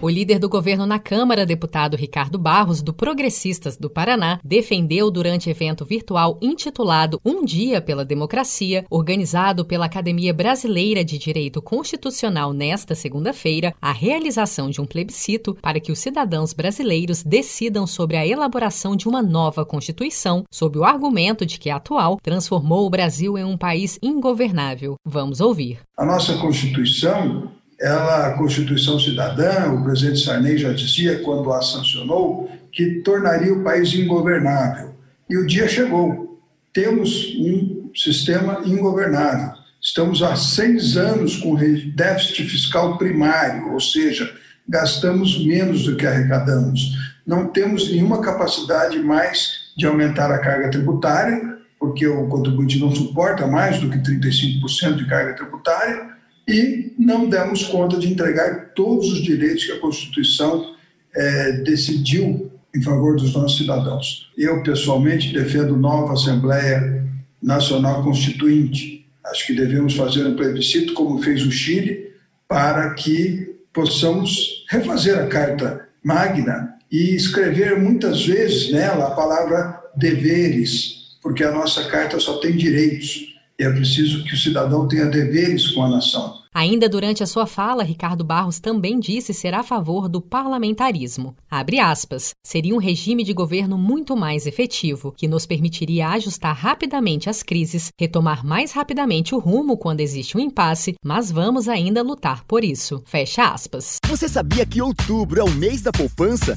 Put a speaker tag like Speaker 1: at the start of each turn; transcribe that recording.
Speaker 1: O líder do governo na Câmara, deputado Ricardo Barros, do Progressistas do Paraná, defendeu durante evento virtual intitulado Um Dia pela Democracia, organizado pela Academia Brasileira de Direito Constitucional nesta segunda-feira, a realização de um plebiscito para que os cidadãos brasileiros decidam sobre a elaboração de uma nova Constituição, sob o argumento de que a atual transformou o Brasil em um país ingovernável. Vamos ouvir.
Speaker 2: A nossa Constituição ela, a Constituição Cidadã, o presidente Sarney já dizia, quando a sancionou, que tornaria o país ingovernável. E o dia chegou. Temos um sistema ingovernável. Estamos há seis anos com déficit fiscal primário, ou seja, gastamos menos do que arrecadamos. Não temos nenhuma capacidade mais de aumentar a carga tributária, porque o contribuinte não suporta mais do que 35% de carga tributária e não demos conta de entregar todos os direitos que a Constituição é, decidiu em favor dos nossos cidadãos. Eu, pessoalmente, defendo nova Assembleia Nacional Constituinte. Acho que devemos fazer um plebiscito, como fez o Chile, para que possamos refazer a Carta Magna e escrever muitas vezes nela a palavra deveres, porque a nossa carta só tem direitos. E é preciso que o cidadão tenha deveres com a nação.
Speaker 1: Ainda durante a sua fala, Ricardo Barros também disse ser a favor do parlamentarismo. Abre aspas. Seria um regime de governo muito mais efetivo, que nos permitiria ajustar rapidamente as crises, retomar mais rapidamente o rumo quando existe um impasse, mas vamos ainda lutar por isso. Fecha aspas.
Speaker 3: Você sabia que outubro é o mês da poupança?